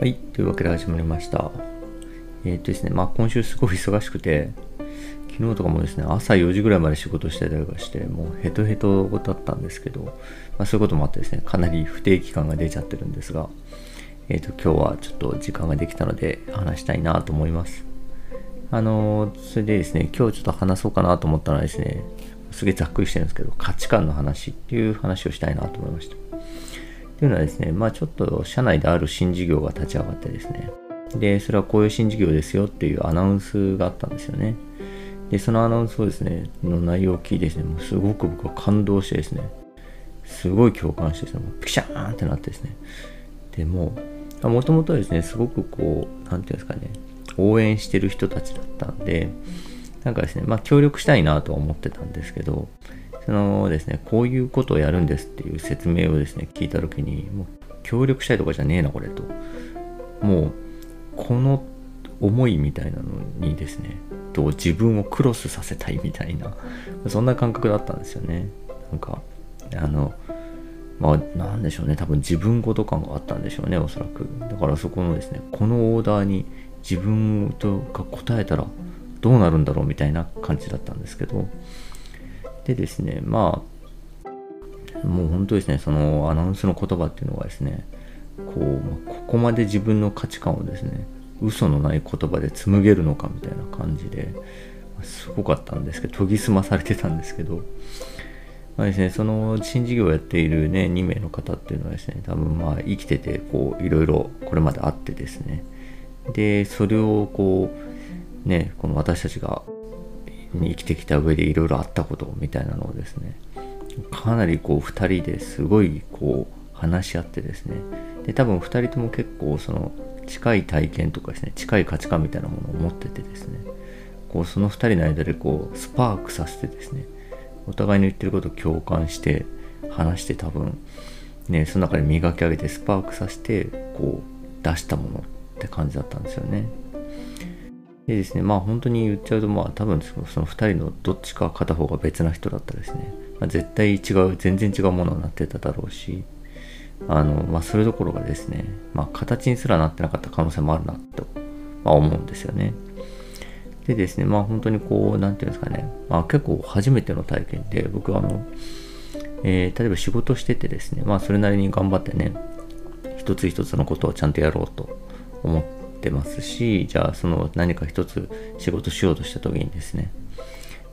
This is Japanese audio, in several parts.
はい。というわけで始まりました。えーっとですね、まあ今週すごい忙しくて、昨日とかもですね、朝4時ぐらいまで仕事してたりとかして、もうヘトヘトだったんですけど、まあそういうこともあってですね、かなり不定期感が出ちゃってるんですが、えーっと今日はちょっと時間ができたので話したいなと思います。あのーそれでですね、今日ちょっと話そうかなと思ったのはですね、すげえざっくりしてるんですけど、価値観の話っていう話をしたいなと思いました。っていうのはですね、まあちょっと社内である新事業が立ち上がってですね、で、それはこういう新事業ですよっていうアナウンスがあったんですよね。で、そのアナウンスをですね、の内容を聞いてですね、もうすごく僕は感動してですね、すごい共感してですね、もうピシャーンってなってですね、でも、もともとですね、すごくこう、なんていうんですかね、応援してる人たちだったんで、なんかですね、まあ協力したいなとは思ってたんですけど、そのですね、こういうことをやるんですっていう説明をですね、聞いたときに、もう協力したいとかじゃねえな、これと。もう、この思いみたいなのにですね、と自分をクロスさせたいみたいな、そんな感覚だったんですよね。なんか、あの、まあ、なんでしょうね。多分自分ごと感があったんでしょうね、おそらく。だからそこのですね、このオーダーに自分とが答えたらどうなるんだろうみたいな感じだったんですけど、でですね、まあ、もう本当ですね、そのアナウンスの言葉っていうのがですね、こう、ここまで自分の価値観をですね、嘘のない言葉で紡げるのかみたいな感じで、すごかったんですけど、研ぎ澄まされてたんですけど、まあですね、その新事業をやっているね、2名の方っていうのはですね、多分まあ生きてて、こう、いろいろこれまであってですね、で、それをこう、ね、この私たちがに生きてきた上でいろいろあったことみたいなのをですねかなりこう2人ですごいこう話し合ってですねで多分2人とも結構その近い体験とかですね近い価値観みたいなものを持っててですねこうその2人の間でこうスパークさせてですねお互いの言ってることを共感して話して多分ねその中で磨き上げてスパークさせてこう出したものって感じだったんですよね。でですね、まあ本当に言っちゃうと、まあ多分その2人のどっちか片方が別な人だったらですね、まあ、絶対違う、全然違うものになってただろうし、あの、まあそれどころがですね、まあ形にすらなってなかった可能性もあるなと、まあ、思うんですよね。でですね、まあ本当にこう、なんていうんですかね、まあ結構初めての体験で、僕はあの、えー例えば仕事しててですね、まあそれなりに頑張ってね、一つ一つのことをちゃんとやろうと思ってますし、じゃあその何か一つ仕事しようとした時にですね、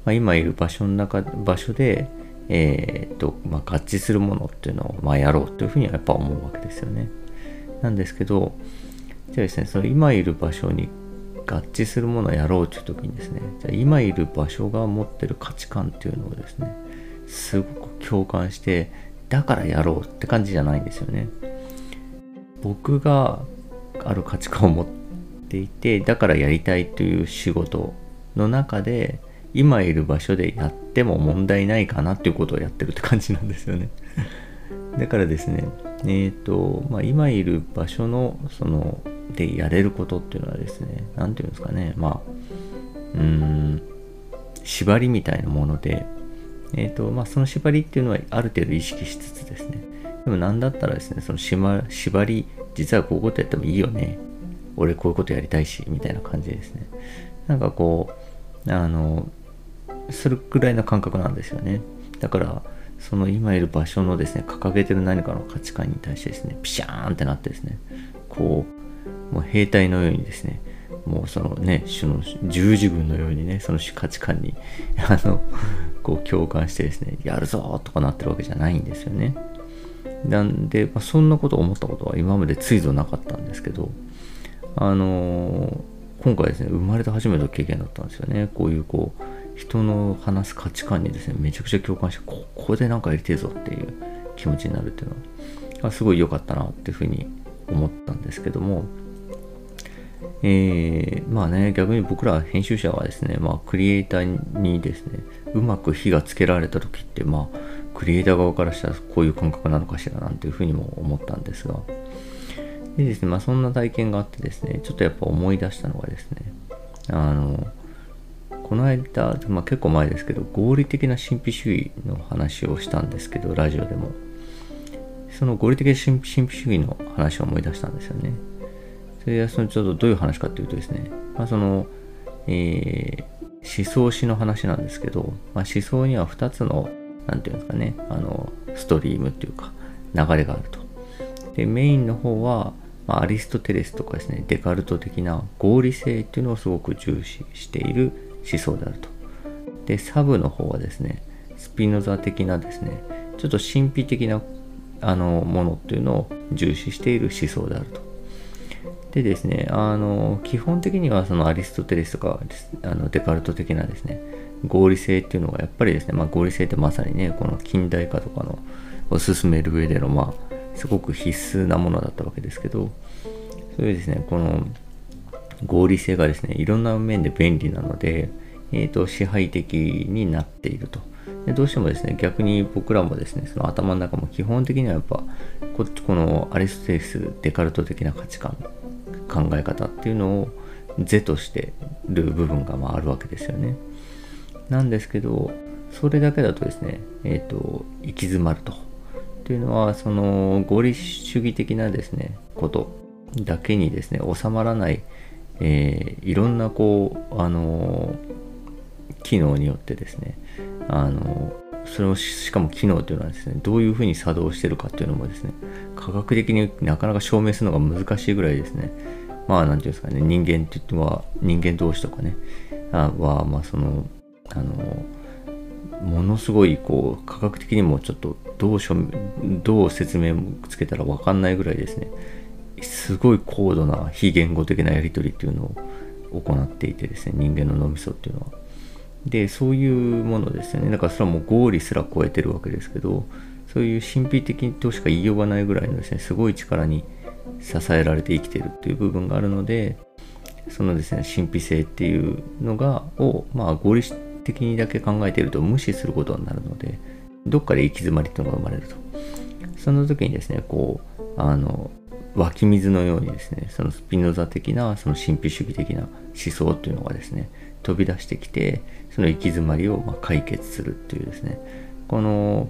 まあ、今いる場所の中、場所で、えーっと、まあ、合致するものっていうのを、まあ、やろうというふうにはやっぱ思うわけですよね。なんですけど、じゃあですね、その今いる場所に合致するものをやろうという時にですね、じゃあ今いる場所が持ってる価値観っていうのをですね、すごく共感して、だからやろうって感じじゃないんですよね。僕がある価値観を持っていてだからやりたいという仕事の中で今いる場所でやっても問題ないかなっていうことをやってるって感じなんですよね。だからですねえっ、と、まあ、今いる場所のそのでやれることっていうのはですね何ていうんですかねまあうん縛りみたいなものでえーとまあ、その縛りっていうのはある程度意識しつつですね。でも何だったらですねその縛り実はこういうことやってもいいよね俺こういうことやりたいしみたいな感じですねなんかこうあのするくらいの感覚なんですよねだからその今いる場所のですね掲げてる何かの価値観に対してですねピシャーンってなってですねこうもう兵隊のようにですねもうそのね、その十字軍のようにね、その価値観に、あの、こう共感してですね、やるぞとかなってるわけじゃないんですよね。なんで、まあ、そんなことを思ったことは今までついぞなかったんですけど、あの今回ですね、生まれて初めての経験だったんですよね。こういうこう、人の話す価値観にですね、めちゃくちゃ共感して、ここでなんかやりてえぞっていう気持ちになるっていうのは、すごい良かったなっていうふうに思ったんですけども、えー、まあね、逆に僕ら編集者はですね、まあクリエイターにですね、うまく火がつけられた時って、まあ、クリエイター側からしたらこういう感覚なのかしらなんていうふうにも思ったんですが、でですね、まあそんな体験があってですね、ちょっとやっぱ思い出したのがですね、あの、この間、まあ結構前ですけど、合理的な神秘主義の話をしたんですけど、ラジオでも。その合理的な神秘主義の話を思い出したんですよね。それはそのちょっとどういう話かっていうとですね、まあ、その、えー、思想史の話なんですけど、まあ、思想には2つの、なんていうんですかね、あの、ストリームっていうか、流れがあると。で、メインの方は、まあ、アリストテレスとかですね、デカルト的な合理性っていうのをすごく重視している思想であると。で、サブの方はですね、スピノザ的なですね、ちょっと神秘的なあのものっていうのを重視している思想であると。でですね、あの、基本的にはそのアリストテレスとかあのデカルト的なですね、合理性っていうのがやっぱりですね、まあ合理性ってまさにね、この近代化とかのを進める上での、まあ、すごく必須なものだったわけですけど、そういうですね、この合理性がですね、いろんな面で便利なので、えっ、ー、と、支配的になっていると。でどうしてもですね、逆に僕らもですね、その頭の中も基本的にはやっぱ、ここのアリストテレス、デカルト的な価値観、考え方っていうのを是としてる部分がまああるわけですよね。なんですけど、それだけだとですね、えっ、ー、と、行き詰まると。っていうのは、その合理主義的なですね、ことだけにですね、収まらない、えー、いろんなこう、あの機能によってですね、あのそれをしかも機能というのはですね、どういうふうに作動してるかっていうのもですね、科学的になかなか証明するのが難しいぐらいですね、まあ、なんていうんですかね、人間って言っては、人間同士とかね、あは、まあ、その、あの、ものすごい、こう、科学的にもちょっと、どうしょ、どう説明つけたらわかんないぐらいですね、すごい高度な非言語的なやり取りっていうのを行っていてですね、人間の脳みそっていうのは。で、そういうものですね。だからそれはもう合理すら超えてるわけですけど、そういう神秘的としか言いようがないぐらいのですね、すごい力に支えられて生きてるっていう部分があるので、そのですね、神秘性っていうのが、を、まあ合理的にだけ考えていると無視することになるので、どっかで行き詰まりっていうのが生まれると。その時にですね、こう、あの、湧き水のようにですね、そのスピノザ的な、その神秘主義的な思想っていうのがですね、飛び出してきて、その行き詰まりをま解決するっていうですね、この、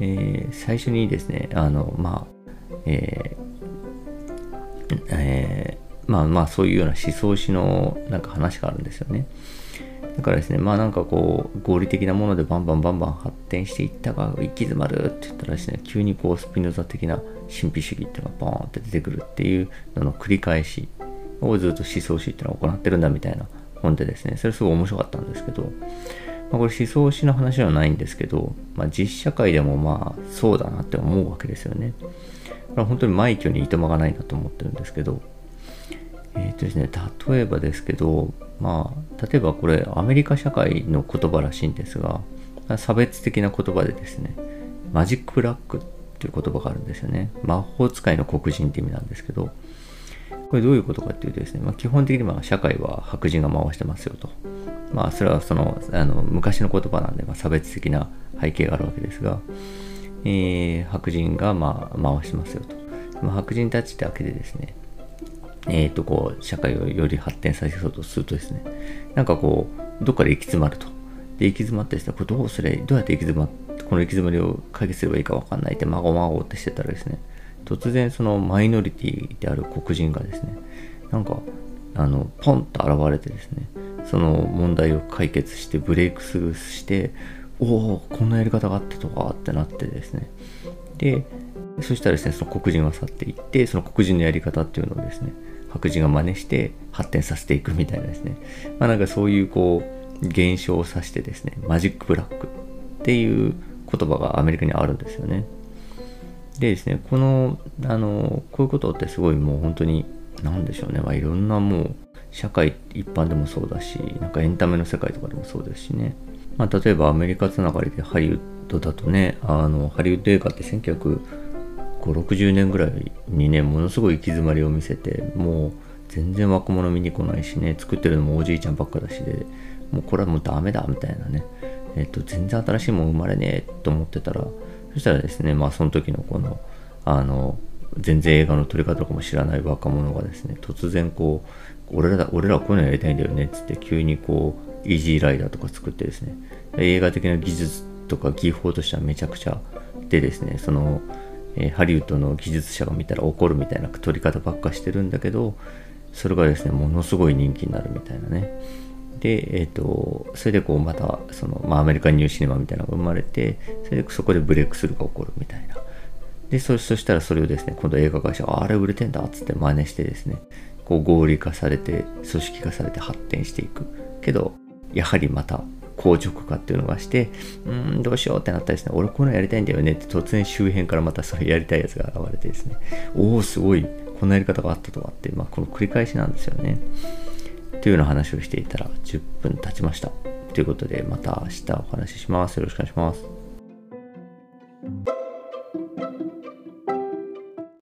えー、最初にですね、あの、まあ、えー、えー、まあまあそういうような思想史のなんか話があるんですよね。だからですね、まあなんかこう、合理的なものでバンバンバンバン発展していったが、行き詰まるって言ったらですね、急にこう、スピノザ的な神秘主義っていうのがバーンって出てくるっていうのの繰り返しをずっと思想史っていうのを行ってるんだみたいな本でですね、それすごい面白かったんですけど、まあ、これ思想史の話ではないんですけど、まあ、実社会でもまあそうだなって思うわけですよね。これは本当に枚挙にいとまがないなと思ってるんですけど、えっ、ー、とですね、例えばですけど、まあ、例えばこれアメリカ社会の言葉らしいんですが、差別的な言葉でですね、マジックブラックっていう言葉があるんですよね。魔法使いの黒人って意味なんですけど、これどういうことかっていうとですね、まあ、基本的には社会は白人が回してますよと。まあ、それはその、あの昔の言葉なんで、ま、差別的な背景があるわけですが、えー、白人がまあ回してますよと。まあ、白人たちだけでですね、えっ、ー、と、こう、社会をより発展させようとするとですね、なんかこう、どっかで行き詰まると。で、行き詰まってですね、これどうすれば、どうやって行き詰まって、この行き詰まりを解決すればいいかわかんないって、まごまごってしてたらですね、突然そのマイノリティである黒人がですねなんかあのポンと現れてですね。その問題を解決してブレイクスルーしておおこんなやり方があってとかってなってですね。でそしたらですねその黒人は去っていってその黒人のやり方っていうのをですね白人が真似して発展させていくみたいなですね。まあなんかそういうこう現象を指してですねマジックブラックっていう言葉がアメリカにあるんですよね。でですね、この、あの、こういうことってすごいもう本当に、なんでしょうね、まあいろんなもう、社会一般でもそうだし、なんかエンタメの世界とかでもそうですしね。まあ例えばアメリカつながりでハリウッドだとね、あの、ハリウッド映画って19 1960年ぐらいにね、ものすごい行き詰まりを見せて、もう全然若者見に来ないしね、作ってるのもおじいちゃんばっかだしで、もうこれはもうダメだみたいなね、えっと、全然新しいもん生まれねえと思ってたら、そしたらですね、まあその時のこの、あの、全然映画の撮り方とかも知らない若者がですね、突然こう、俺ら、俺らはこういうのやりたいんだよねっつって急にこう、イージーライダーとか作ってですね、映画的な技術とか技法としてはめちゃくちゃでですね、その、え、ハリウッドの技術者が見たら怒るみたいな撮り方ばっかしてるんだけどそれがですねものすごい人気になるみたいなねで、えっ、ー、と、それでこうまた、その、まあアメリカンニューシネマみたいなのが生まれて、それでそこでブレイクスルーが起こるみたいな。で、そしたらそれをですね、今度映画会社あれ売れてんだっつって真似してですね、こう合理化されて、組織化されて発展していく。けど、やはりまた硬直化っていうのがして、うん、どうしようってなったりして、俺こういうのやりたいんだよねって突然周辺からまたそれやりたいやつが現れてですね、おお、すごい、こんなやり方があったとかって、まあ、この繰り返しなんですよね。というような話をしていたら10分経ちました。ということで、また明日お話しします。よろしくお願いします。